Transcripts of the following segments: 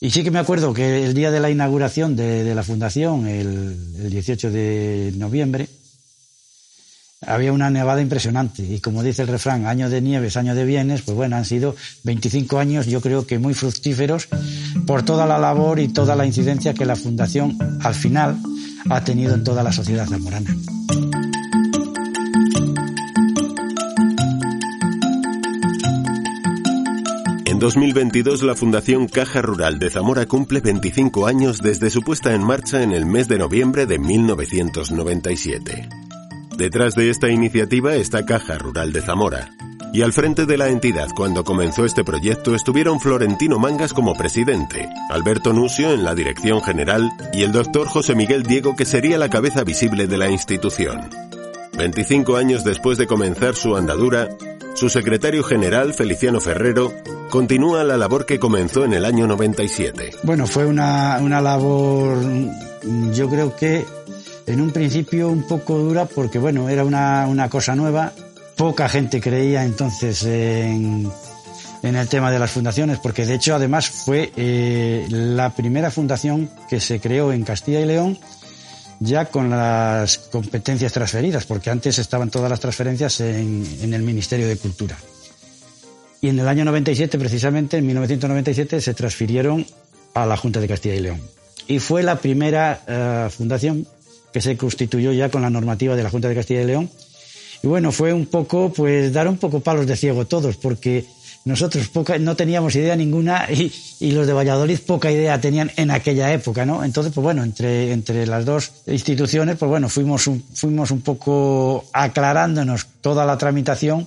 Y sí que me acuerdo que el día de la inauguración de, la fundación, el, el 18 de noviembre, había una nevada impresionante. Y como dice el refrán, año de nieves, año de bienes, pues bueno, han sido 25 años, yo creo que muy fructíferos por toda la labor y toda la incidencia que la Fundación al final ha tenido en toda la sociedad zamorana. 2022 la Fundación Caja Rural de Zamora cumple 25 años desde su puesta en marcha en el mes de noviembre de 1997. Detrás de esta iniciativa está Caja Rural de Zamora. Y al frente de la entidad cuando comenzó este proyecto estuvieron Florentino Mangas como presidente, Alberto Nusio en la dirección general y el doctor José Miguel Diego que sería la cabeza visible de la institución. 25 años después de comenzar su andadura, su secretario general, Feliciano Ferrero, continúa la labor que comenzó en el año 97. Bueno, fue una, una labor, yo creo que en un principio un poco dura porque, bueno, era una, una cosa nueva. Poca gente creía entonces en, el tema de las fundaciones, porque de hecho además fue eh, la primera fundación que se creó en Castilla y León ya con las competencias transferidas, porque antes estaban todas las transferencias en, en el Ministerio de Cultura. Y en el año 97, precisamente, en 1997, se transfirieron a la Junta de Castilla y León. Y fue la primera uh, fundación que se constituyó ya con la normativa de la Junta de Castilla y León. Y bueno, fue un poco, pues dar un poco palos de ciego todos, porque nosotros poca, no teníamos idea ninguna y, los de Valladolid poca idea tenían en aquella época, ¿no? Entonces, pues bueno, entre, entre las dos instituciones, pues bueno, fuimos un, fuimos un poco aclarándonos toda la tramitación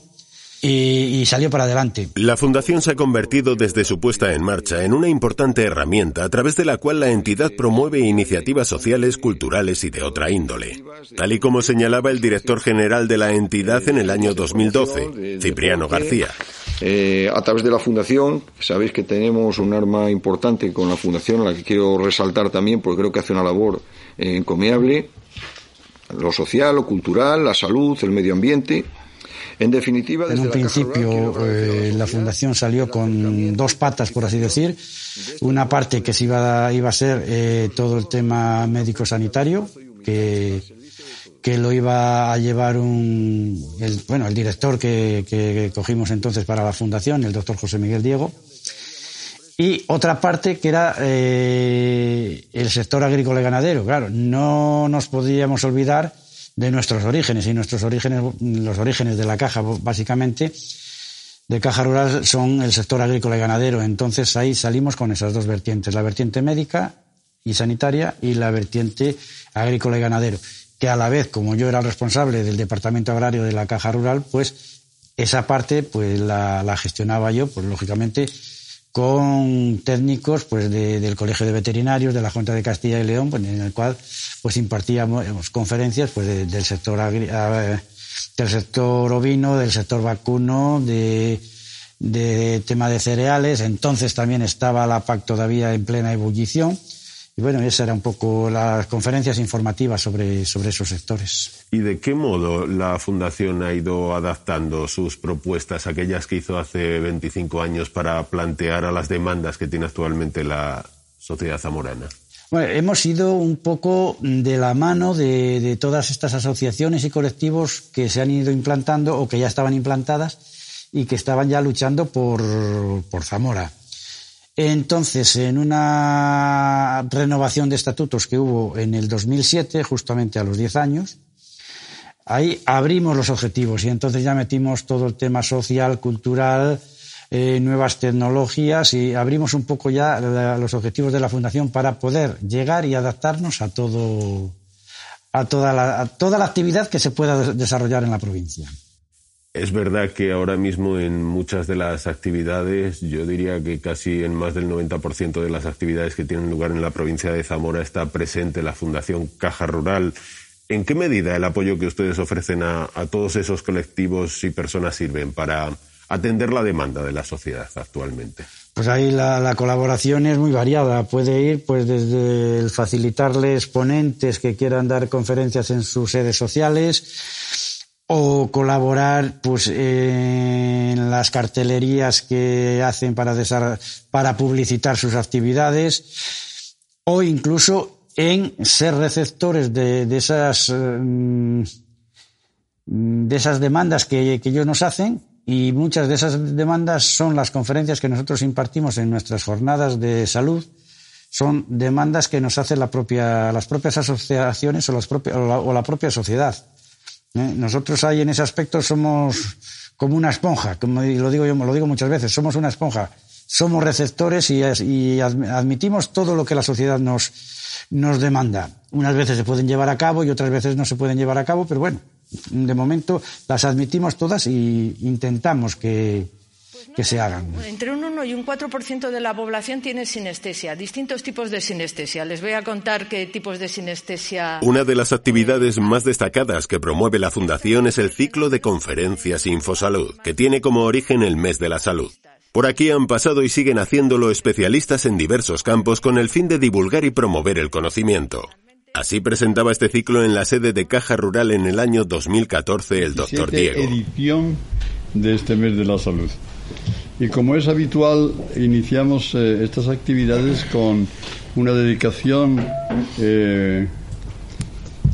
y, salió para adelante. La Fundación se ha convertido desde su puesta en marcha en una importante herramienta a través de la cual la entidad promueve iniciativas sociales, culturales y de otra índole. Tal y como señalaba el director general de la entidad en el año 2012, Cipriano García. Eh, a través de la Fundación, sabéis que tenemos un arma importante con la Fundación, a la que quiero resaltar también porque creo que hace una labor eh, encomiable, lo social, lo cultural, la salud, el medio ambiente. En definitiva, desde en un principio eh, la fundación salió con dos patas, por así decir. Una parte que se iba, iba a ser eh, todo el tema médico-sanitario, que, que lo iba a llevar un, el, bueno, el director que, cogimos entonces para la fundación, el doctor José Miguel Diego. Y otra parte que era eh, el sector agrícola y ganadero. Claro, no nos podíamos olvidar de nuestros orígenes y nuestros orígenes, los orígenes de la caja básicamente de caja rural son el sector agrícola y ganadero. Entonces ahí salimos con esas dos vertientes, la vertiente médica y sanitaria y la vertiente agrícola y ganadero, que a la vez, como yo era el responsable del departamento agrario de la caja rural, pues esa parte pues la, gestionaba yo, pues lógicamente con técnicos pues de, del Colegio de Veterinarios de la Junta de Castilla y León, pues, en el cual pues impartíamos conferencias pues de, del sector agri del sector ovino, del sector vacuno, de, de tema de cereales. Entonces también estaba la PAC todavía en plena ebullición y bueno, esas eran un poco las conferencias informativas sobre, sobre esos sectores. ¿Y de qué modo la Fundación ha ido adaptando sus propuestas, aquellas que hizo hace 25 años, para plantear a las demandas que tiene actualmente la sociedad zamorana? Bueno, hemos ido un poco de la mano de, de todas estas asociaciones y colectivos que se han ido implantando o que ya estaban implantadas y que estaban ya luchando por, por Zamora. Entonces, en una renovación de estatutos que hubo en el 2007, justamente a los 10 años, ahí abrimos los objetivos y entonces ya metimos todo el tema social, cultural, eh, nuevas tecnologías y abrimos un poco ya los objetivos de la Fundación para poder llegar y adaptarnos a todo, a toda la, a toda la actividad que se pueda desarrollar en la provincia. Es verdad que ahora mismo en muchas de las actividades, yo diría que casi en más del 90% de las actividades que tienen lugar en la provincia de Zamora está presente la Fundación Caja Rural. ¿En qué medida el apoyo que ustedes ofrecen a, todos esos colectivos y personas sirven para atender la demanda de la sociedad actualmente? Pues ahí la, la, colaboración es muy variada. Puede ir pues desde el facilitarles ponentes que quieran dar conferencias en sus sedes sociales o colaborar pues en las cartelerías que hacen para, para publicitar sus actividades o incluso en ser receptores de, de esas mm, de esas demandas que, que ellos nos hacen y muchas de esas demandas son las conferencias que nosotros impartimos en nuestras jornadas de salud. Son demandas que nos hacen las propias asociaciones o, las propias, o la propia sociedad. ¿Eh? Nosotros ahí en ese aspecto somos como una esponja, como lo digo yo, lo digo muchas veces, somos una esponja. Somos receptores y, y admitimos todo lo que la sociedad nos, nos demanda. Unas veces se pueden llevar a cabo y otras veces no se pueden llevar a cabo, pero bueno, de momento las admitimos todas y intentamos que, que se hagan. Entre un 1 y un 4% de la población tiene sinestesia, distintos tipos de sinestesia. Les voy a contar qué tipos de sinestesia. Una de las actividades más destacadas que promueve la Fundación es el ciclo de conferencias Infosalud, que tiene como origen el mes de la salud. Por aquí han pasado y siguen haciéndolo especialistas en diversos campos con el fin de divulgar y promover el conocimiento. Así presentaba este ciclo en la sede de Caja Rural en el año 2014 el doctor Diego. edición de este mes de la salud. Y como es habitual, iniciamos eh, estas actividades con una dedicación eh,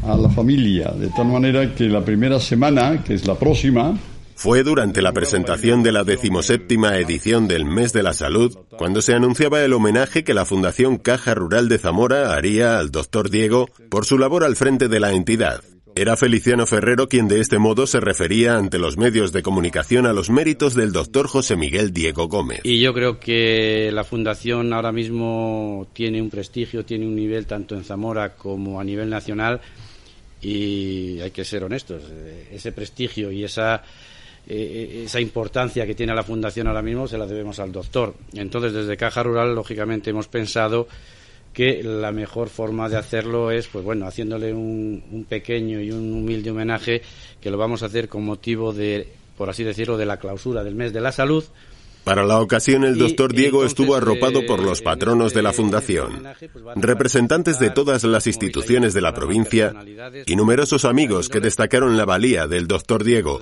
a la familia, de tal manera que la primera semana, que es la próxima, fue durante la presentación de la decimoséptima edición del Mes de la Salud cuando se anunciaba el homenaje que la Fundación Caja Rural de Zamora haría al doctor Diego por su labor al frente de la entidad. Era Feliciano Ferrero quien de este modo se refería ante los medios de comunicación a los méritos del doctor José Miguel Diego Gómez. Y yo creo que la Fundación ahora mismo tiene un prestigio, tiene un nivel tanto en Zamora como a nivel nacional y hay que ser honestos, ese prestigio y esa eh, esa importancia que tiene la Fundación ahora mismo se la debemos al doctor. Entonces, desde Caja Rural, lógicamente, hemos pensado que la mejor forma de hacerlo es, pues bueno, haciéndole un, un pequeño y un humilde homenaje que lo vamos a hacer con motivo de, por así decirlo, de la clausura del mes de la salud para la ocasión, el doctor Diego estuvo arropado por los patronos de la Fundación, representantes de todas las instituciones de la provincia y numerosos amigos que destacaron la valía del doctor Diego,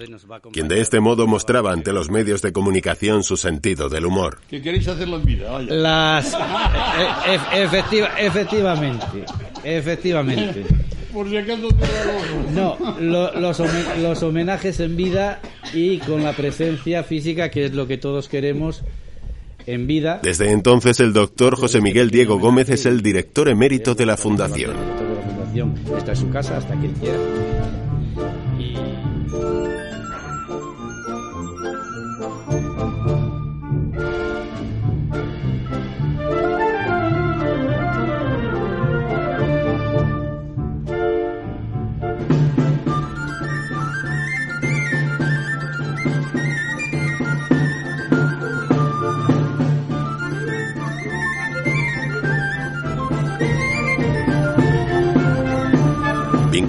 quien de este modo mostraba ante los medios de comunicación su sentido del humor. ¿Qué queréis hacer en vida? Las... E, efectiva, efectivamente, efectivamente. Por si acaso No, lo, los, los homenajes en vida y con la presencia física, que es lo que todos queremos en vida. Desde entonces el doctor José Miguel Diego Gómez es el director emérito de la Fundación. Está en su casa hasta que quiera.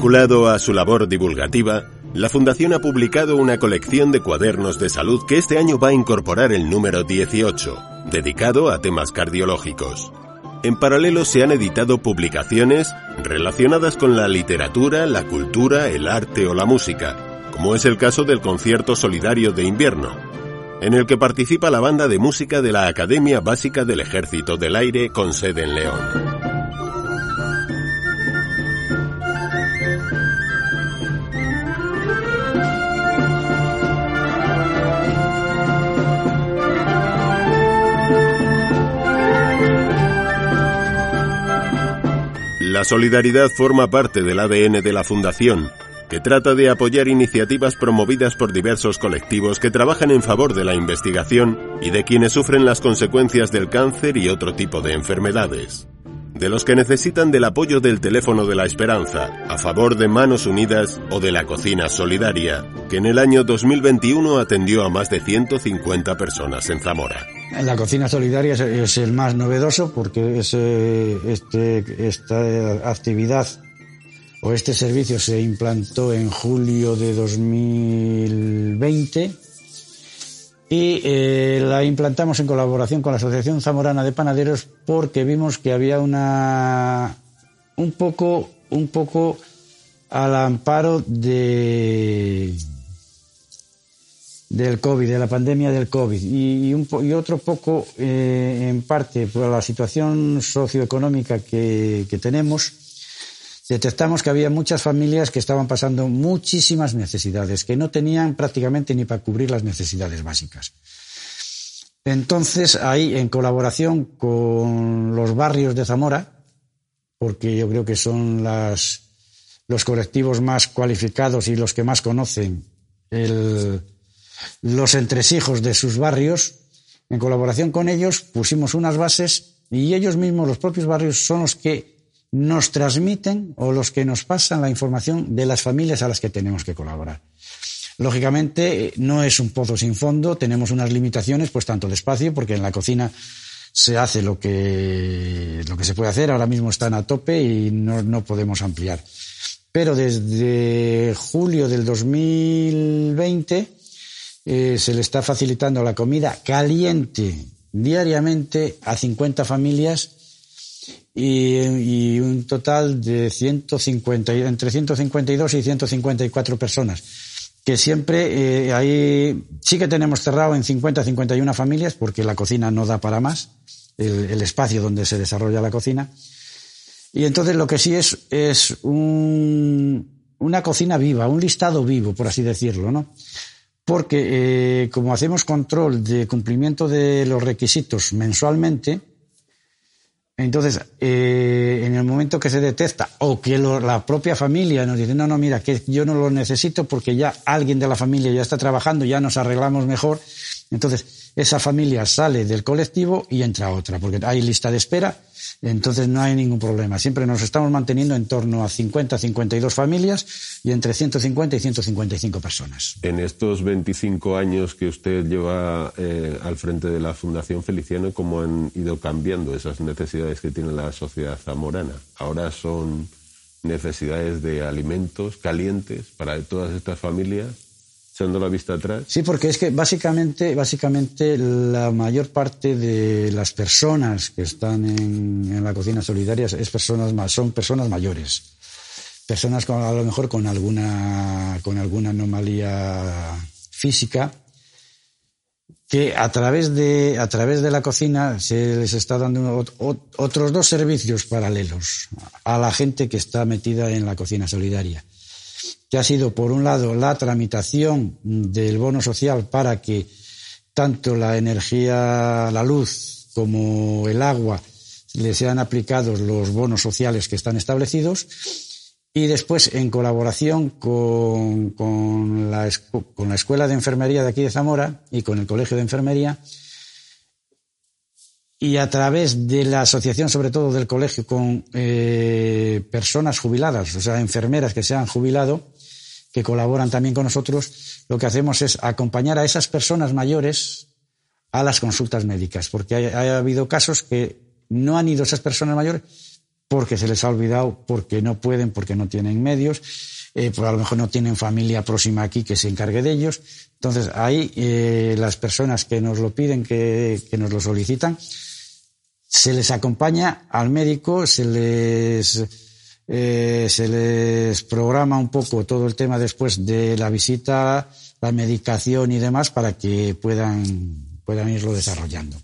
Vinculado a su labor divulgativa, la Fundación ha publicado una colección de cuadernos de salud que este año va a incorporar el número 18, dedicado a temas cardiológicos. En paralelo se han editado publicaciones relacionadas con la literatura, la cultura, el arte o la música, como es el caso del concierto solidario de invierno, en el que participa la banda de música de la Academia Básica del Ejército del Aire con sede en León. La solidaridad forma parte del ADN de la Fundación, que trata de apoyar iniciativas promovidas por diversos colectivos que trabajan en favor de la investigación y de quienes sufren las consecuencias del cáncer y otro tipo de enfermedades. de los que necesitan del apoyo del teléfono de la esperanza, a favor de Manos Unidas o de la cocina solidaria, que en el año 2021 atendió a más de 150 personas en Zamora. La cocina solidaria es, el más novedoso porque es, este, esta actividad o este servicio se implantó en julio de 2020 y eh, la implantamos en colaboración con la Asociación Zamorana de Panaderos porque vimos que había una un poco un poco al amparo de del COVID, de la pandemia del COVID y, un, y otro poco eh, en parte por la situación socioeconómica que, tenemos detectamos que había muchas familias que estaban pasando muchísimas necesidades, que no tenían prácticamente ni para cubrir las necesidades básicas. Entonces, ahí, en colaboración con los barrios de Zamora, porque yo creo que son las, los colectivos más cualificados y los que más conocen los entresijos de sus barrios, en colaboración con ellos pusimos unas bases y ellos mismos, los propios barrios, son los que nos transmiten o los que nos pasan la información de las familias a las que tenemos que colaborar. Lógicamente, no es un pozo sin fondo, tenemos unas limitaciones, pues tanto de espacio, porque en la cocina se hace lo que, lo que se puede hacer, ahora mismo están a tope y no, no podemos ampliar. Pero desde julio del 2020 eh, se le está facilitando la comida caliente diariamente a 50 familias y, un total de 150, entre 152 y 154 personas. Que siempre eh, ahí sí que tenemos cerrado en 50, 51 familias porque la cocina no da para más, el, espacio donde se desarrolla la cocina. Y entonces lo que sí es, es una cocina viva, un listado vivo, por así decirlo, ¿no? Porque eh, como hacemos control de cumplimiento de los requisitos mensualmente, entonces, eh, en el momento que se detecta o que la propia familia nos dice, no, no, mira, que yo no lo necesito porque ya alguien de la familia ya está trabajando, ya nos arreglamos mejor, entonces esa familia sale del colectivo y entra otra, porque hay lista de espera entonces no hay ningún problema. Siempre nos estamos manteniendo en torno a 50, 52 familias y entre 150 y 155 personas. En estos 25 años que usted lleva eh, al frente de la Fundación Feliciano, ¿cómo han ido cambiando esas necesidades que tiene la sociedad zamorana? Ahora son necesidades de alimentos calientes para todas estas familias echando la vista atrás. Sí, porque es que básicamente, básicamente la mayor parte de las personas que están en, la cocina solidaria es personas, son personas mayores. Personas con, a lo mejor con alguna, con alguna anomalía física que a través de, a través de la cocina se les está dando otros dos servicios paralelos a la gente que está metida en la cocina solidaria que ha sido, por un lado, la tramitación del bono social para que tanto la energía, la luz como el agua le sean aplicados los bonos sociales que están establecidos y después en colaboración con, con, la, con la Escuela de Enfermería de aquí de Zamora y con el Colegio de Enfermería y a través de la asociación, sobre todo del colegio, con eh, personas jubiladas, o sea, enfermeras que se han jubilado, que colaboran también con nosotros, lo que hacemos es acompañar a esas personas mayores a las consultas médicas, porque ha, habido casos que no han ido esas personas mayores porque se les ha olvidado, porque no pueden, porque no tienen medios, eh, a lo mejor no tienen familia próxima aquí que se encargue de ellos. Entonces, ahí eh, las personas que nos lo piden, que, que nos lo solicitan, se les acompaña al médico, se les, eh, se les programa un poco todo el tema después de la visita, la medicación y demás para que puedan, puedan irlo desarrollando.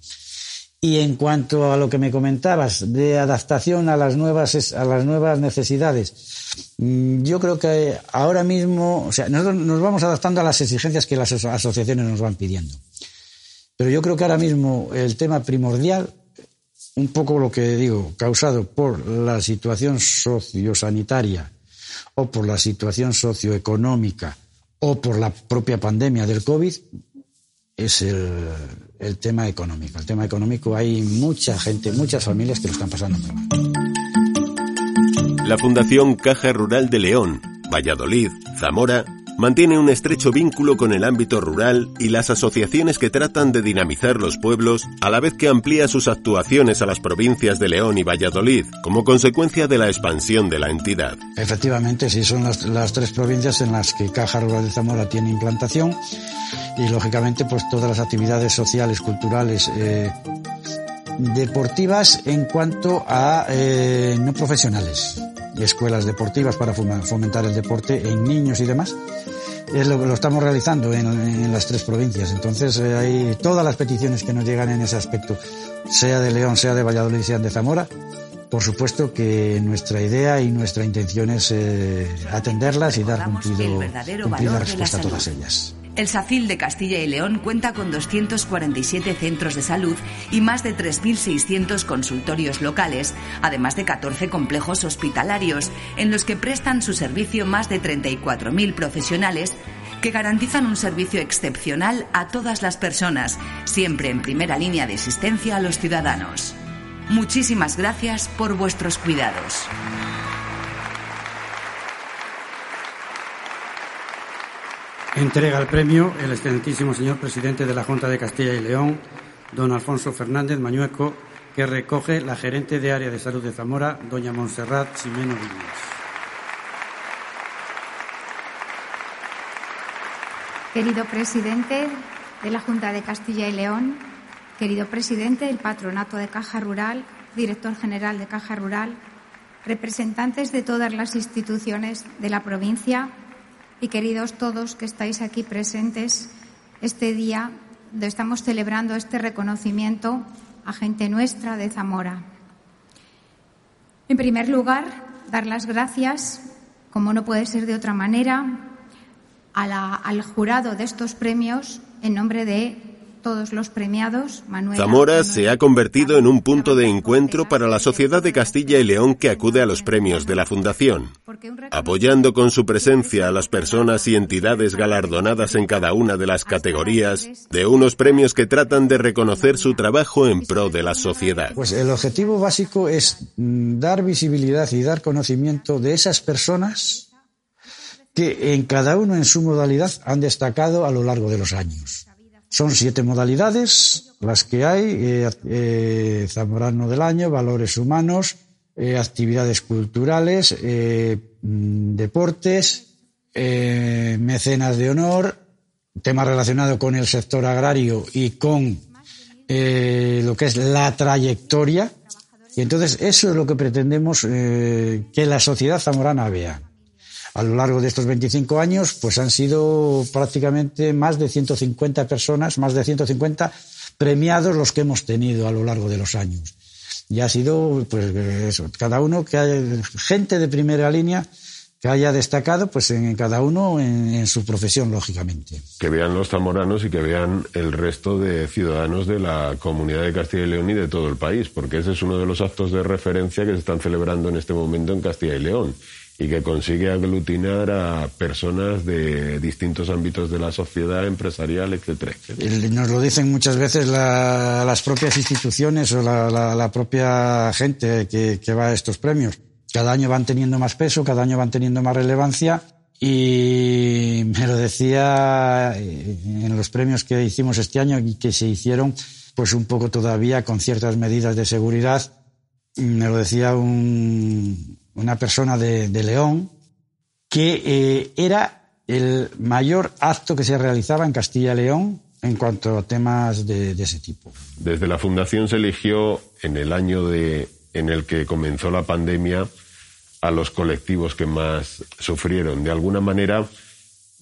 Y en cuanto a lo que me comentabas de adaptación a las nuevas, a las nuevas necesidades, mm, yo creo que ahora mismo, o sea, nosotros nos vamos adaptando a las exigencias que las asociaciones nos van pidiendo. Pero yo creo que ahora mismo el tema primordial un poco lo que digo, causado por la situación sociosanitaria o por la situación socioeconómica o por la propia pandemia del COVID, es el, el tema económico. El tema económico hay mucha gente, muchas familias que lo están pasando mal. la Fundación Caja Rural de León, Valladolid, Zamora, mantiene un estrecho vínculo con el ámbito rural y las asociaciones que tratan de dinamizar los pueblos, a la vez que amplía sus actuaciones a las provincias de León y Valladolid, como consecuencia de la expansión de la entidad. Efectivamente, sí, son las, tres provincias en las que Caja Rural de Zamora tiene implantación y, lógicamente, pues todas las actividades sociales, culturales, eh, deportivas en cuanto a eh, no profesionales escuelas deportivas para fomentar el deporte en niños y demás. Es lo que lo estamos realizando en, las tres provincias. Entonces eh, hay todas las peticiones que nos llegan en ese aspecto, sea de León, sea de Valladolid, sea de Zamora. Por supuesto que nuestra idea y nuestra intención es eh, atenderlas y dar cumplido, cumplida respuesta a todas ellas. El SACIL de Castilla y León cuenta con 247 centros de salud y más de 3.600 consultorios locales, además de 14 complejos hospitalarios, en los que prestan su servicio más de 34.000 profesionales que garantizan un servicio excepcional a todas las personas, siempre en primera línea de asistencia a los ciudadanos. Muchísimas gracias por vuestros cuidados. Entrega el premio el excelentísimo señor presidente de la Junta de Castilla y León, don Alfonso Fernández Mañueco, que recoge la gerente de área de salud de Zamora, doña Montserrat Ximeno Viñas. Querido presidente de la Junta de Castilla y León, querido presidente del Patronato de Caja Rural, director general de Caja Rural, representantes de todas las instituciones de la provincia, y queridos todos que estáis aquí presentes este día donde estamos celebrando este reconocimiento a gente nuestra de Zamora. En primer lugar, dar las gracias, como no puede ser de otra manera, al jurado de estos premios en nombre de todos los premiados. Zamora se ha convertido en un punto de encuentro para la sociedad de Castilla y León que acude a los premios de la Fundación, apoyando con su presencia a las personas y entidades galardonadas en cada una de las categorías de unos premios que tratan de reconocer su trabajo en pro de la sociedad. Pues el objetivo básico es dar visibilidad y dar conocimiento de esas personas que en cada uno en su modalidad han destacado a lo largo de los años. Son siete modalidades las que hay, eh, eh, Zamorano del Año, Valores Humanos, eh, actividades culturales, mm, deportes, mecenas de honor, tema relacionado con el sector agrario y con lo que es la trayectoria. Y entonces eso es lo que pretendemos que la sociedad zamorana vea a lo largo de estos 25 años, pues han sido prácticamente más de 150 personas, más de 150 premiados los que hemos tenido a lo largo de los años. Y ha sido, pues, eso, cada uno que haya, gente de primera línea que haya destacado, pues, en cada uno en, en su profesión, lógicamente. Que vean los zamoranos y que vean el resto de ciudadanos de la comunidad de Castilla y León y de todo el país, porque ese es uno de los actos de referencia que se están celebrando en este momento en Castilla y León y que consigue aglutinar a personas de distintos ámbitos de la sociedad empresarial, etcétera, Nos lo dicen muchas veces las propias instituciones o la, propia gente que, que, va a estos premios. Cada año van teniendo más peso, cada año van teniendo más relevancia y me lo decía eh, en los premios que hicimos este año y que se hicieron pues un poco todavía con ciertas medidas de seguridad. Me lo decía un, una persona de, León, que eh, era el mayor acto que se realizaba en Castilla y León en cuanto a temas de, ese tipo. Desde la Fundación se eligió en el año de, en el que comenzó la pandemia a los colectivos que más sufrieron. De alguna manera,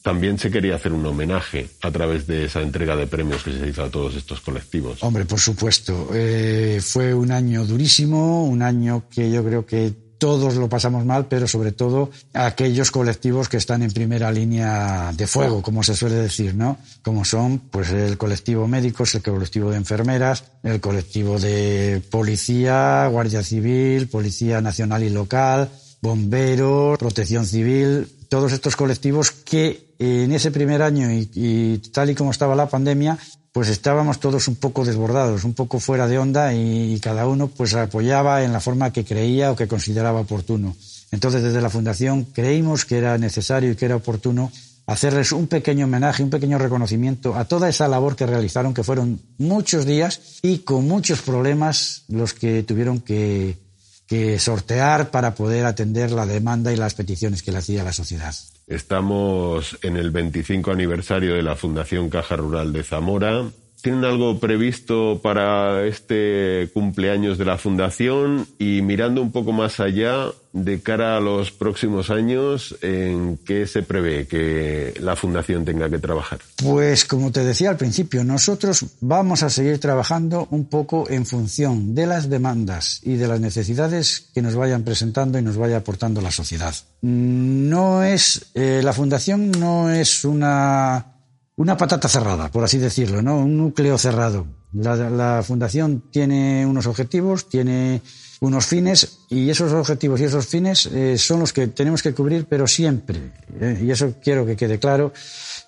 también se quería hacer un homenaje a través de esa entrega de premios que se hizo a todos estos colectivos. Hombre, por supuesto. Eh, fue un año durísimo, un año que yo creo que todos lo pasamos mal, pero sobre todo aquellos colectivos que están en primera línea de fuego, como se suele decir, ¿no? Como son, pues, el colectivo médicos, el colectivo de enfermeras, el colectivo de policía, guardia civil, policía nacional y local, bomberos, protección civil, todos estos colectivos que en ese primer año y tal y como estaba la pandemia, pues estábamos todos un poco desbordados, un poco fuera de onda y, cada uno pues apoyaba en la forma que creía o que consideraba oportuno. Entonces, desde la Fundación creímos que era necesario y que era oportuno hacerles un pequeño homenaje, un pequeño reconocimiento a toda esa labor que realizaron, que fueron muchos días y con muchos problemas los que tuvieron que, que sortear para poder atender la demanda y las peticiones que le hacía la sociedad. Estamos en el 25 aniversario de la Fundación Caja Rural de Zamora ¿Tienen algo previsto para este cumpleaños de la Fundación? Y mirando un poco más allá, de cara a los próximos años, ¿en qué se prevé que la Fundación tenga que trabajar? Pues como te decía al principio, nosotros vamos a seguir trabajando un poco en función de las demandas y de las necesidades que nos vayan presentando y nos vaya aportando la sociedad. No es, eh, la Fundación no es una una patata cerrada, por así decirlo, ¿no? Un núcleo cerrado. La, fundación tiene unos objetivos, tiene unos fines y esos objetivos y esos fines eh, son los que tenemos que cubrir, pero siempre, eh, y eso quiero que quede claro,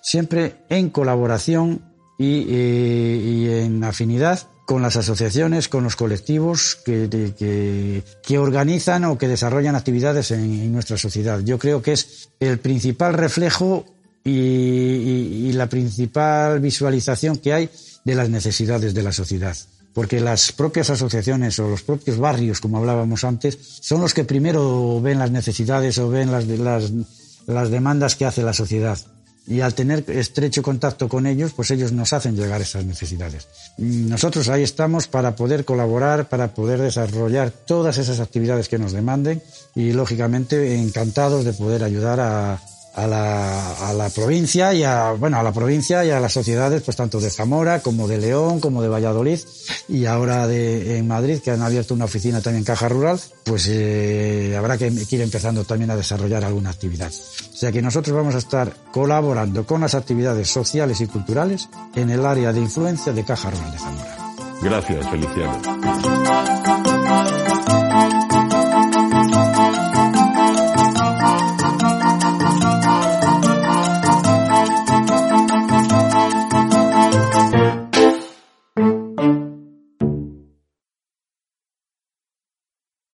siempre en colaboración y, eh, en afinidad con las asociaciones, con los colectivos que, que, organizan o que desarrollan actividades en, nuestra sociedad. Yo creo que es el principal reflejo y, la principal visualización que hay de las necesidades de la sociedad. Porque las propias asociaciones o los propios barrios, como hablábamos antes, son los que primero ven las necesidades o ven las, las, demandas que hace la sociedad. Y al tener estrecho contacto con ellos, pues ellos nos hacen llegar esas necesidades. Nosotros ahí estamos para poder colaborar, para poder desarrollar todas esas actividades que nos demanden y, lógicamente, encantados de poder ayudar a, a la, a la provincia y a, bueno, a la provincia y a las sociedades, pues tanto de Zamora como de León, como de Valladolid y ahora de, en Madrid, que han abierto una oficina también Caja Rural, pues eh, habrá que ir empezando también a desarrollar alguna actividad. O sea que nosotros vamos a estar colaborando con las actividades sociales y culturales en el área de influencia de Caja Rural de Zamora. Gracias, Feliciano.